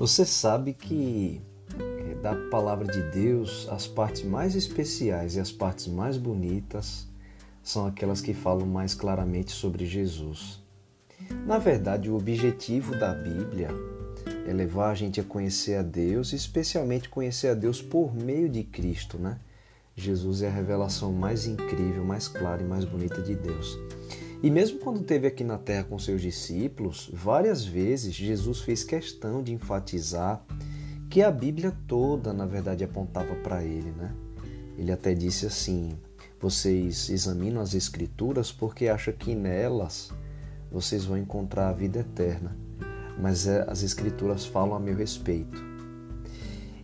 Você sabe que eh, da palavra de Deus, as partes mais especiais e as partes mais bonitas são aquelas que falam mais claramente sobre Jesus. Na verdade, o objetivo da Bíblia é levar a gente a conhecer a Deus, especialmente conhecer a Deus por meio de Cristo, né? Jesus é a revelação mais incrível, mais clara e mais bonita de Deus. E mesmo quando esteve aqui na terra com seus discípulos, várias vezes Jesus fez questão de enfatizar que a Bíblia toda, na verdade, apontava para ele, né? Ele até disse assim: Vocês examinam as Escrituras porque acham que nelas vocês vão encontrar a vida eterna, mas é, as Escrituras falam a meu respeito.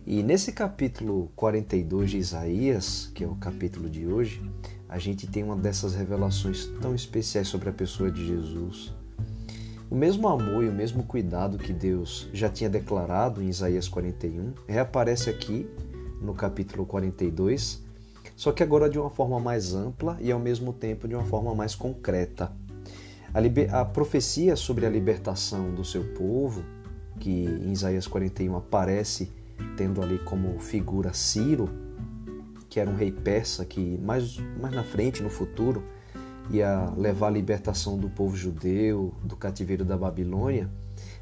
E nesse capítulo 42 de Isaías, que é o capítulo de hoje, a gente tem uma dessas revelações tão especiais sobre a pessoa de Jesus. O mesmo amor e o mesmo cuidado que Deus já tinha declarado em Isaías 41 reaparece aqui no capítulo 42, só que agora de uma forma mais ampla e ao mesmo tempo de uma forma mais concreta. A, a profecia sobre a libertação do seu povo, que em Isaías 41 aparece tendo ali como figura Ciro, que era um rei persa que mais, mais na frente, no futuro, ia levar a libertação do povo judeu do cativeiro da Babilônia.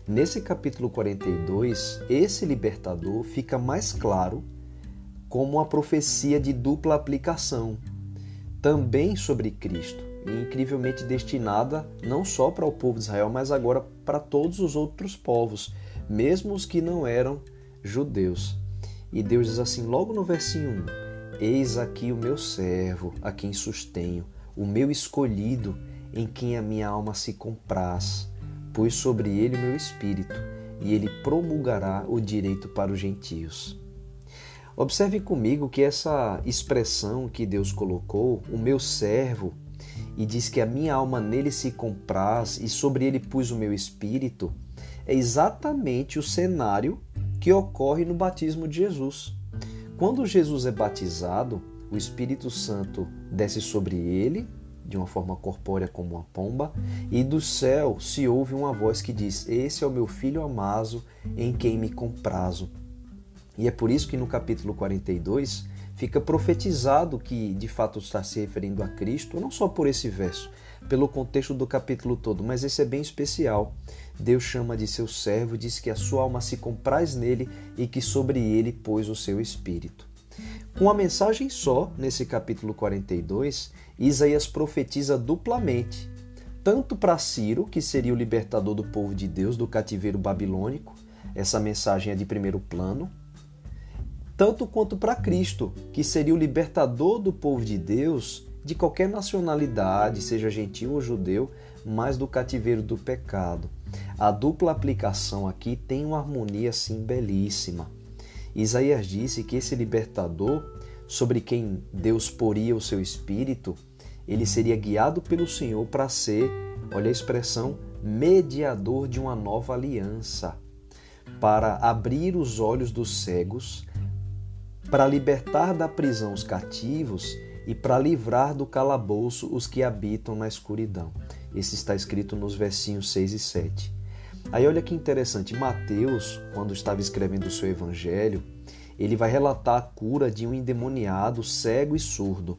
Nesse capítulo 42, esse libertador fica mais claro como uma profecia de dupla aplicação, também sobre Cristo, e incrivelmente destinada não só para o povo de Israel, mas agora para todos os outros povos, mesmo os que não eram judeus. E Deus diz assim, logo no versinho 1: Eis aqui o meu servo, a quem sustenho, o meu escolhido, em quem a minha alma se compraz. Pus sobre ele o meu espírito, e ele promulgará o direito para os gentios. Observe comigo que essa expressão que Deus colocou, o meu servo, e diz que a minha alma nele se compraz e sobre ele pus o meu espírito, é exatamente o cenário que ocorre no batismo de Jesus. Quando Jesus é batizado, o Espírito Santo desce sobre ele, de uma forma corpórea como uma pomba, e do céu se ouve uma voz que diz: Esse é o meu filho amado, em quem me comprazo. E é por isso que no capítulo 42 fica profetizado que de fato está se referindo a Cristo, não só por esse verso, pelo contexto do capítulo todo, mas esse é bem especial. Deus chama de seu servo, diz que a sua alma se compraz nele e que sobre ele pôs o seu espírito. Com a mensagem só, nesse capítulo 42, Isaías profetiza duplamente, tanto para Ciro, que seria o libertador do povo de Deus do cativeiro babilônico, essa mensagem é de primeiro plano, tanto quanto para Cristo, que seria o libertador do povo de Deus de qualquer nacionalidade, seja gentil ou judeu, mas do cativeiro do pecado. A dupla aplicação aqui tem uma harmonia assim belíssima. Isaías disse que esse libertador, sobre quem Deus poria o seu espírito, ele seria guiado pelo Senhor para ser, olha a expressão, mediador de uma nova aliança, para abrir os olhos dos cegos, para libertar da prisão os cativos e para livrar do calabouço os que habitam na escuridão. Esse está escrito nos versinhos 6 e 7. Aí olha que interessante, Mateus, quando estava escrevendo o seu evangelho, ele vai relatar a cura de um endemoniado cego e surdo.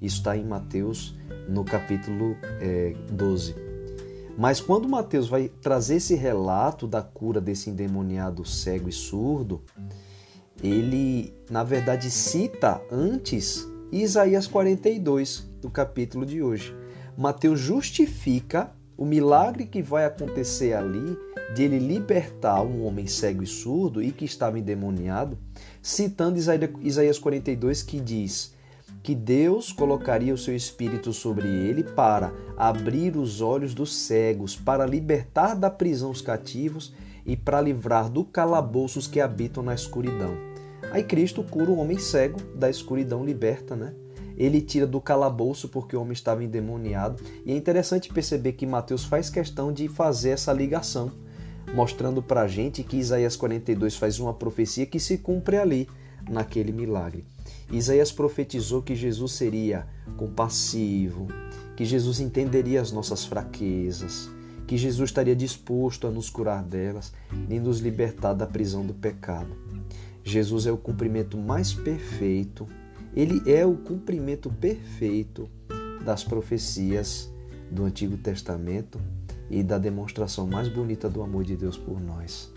Isso está em Mateus no capítulo é, 12. Mas quando Mateus vai trazer esse relato da cura desse endemoniado cego e surdo, ele, na verdade, cita antes Isaías 42, do capítulo de hoje. Mateus justifica o milagre que vai acontecer ali de ele libertar um homem cego e surdo e que estava endemoniado, citando Isaías 42 que diz que Deus colocaria o seu espírito sobre ele para abrir os olhos dos cegos, para libertar da prisão os cativos e para livrar do calabouço os que habitam na escuridão. Aí Cristo cura o homem cego da escuridão liberta, né? Ele tira do calabouço porque o homem estava endemoniado. E é interessante perceber que Mateus faz questão de fazer essa ligação, mostrando para a gente que Isaías 42 faz uma profecia que se cumpre ali, naquele milagre. Isaías profetizou que Jesus seria compassivo, que Jesus entenderia as nossas fraquezas, que Jesus estaria disposto a nos curar delas e nos libertar da prisão do pecado. Jesus é o cumprimento mais perfeito, ele é o cumprimento perfeito das profecias do Antigo Testamento e da demonstração mais bonita do amor de Deus por nós.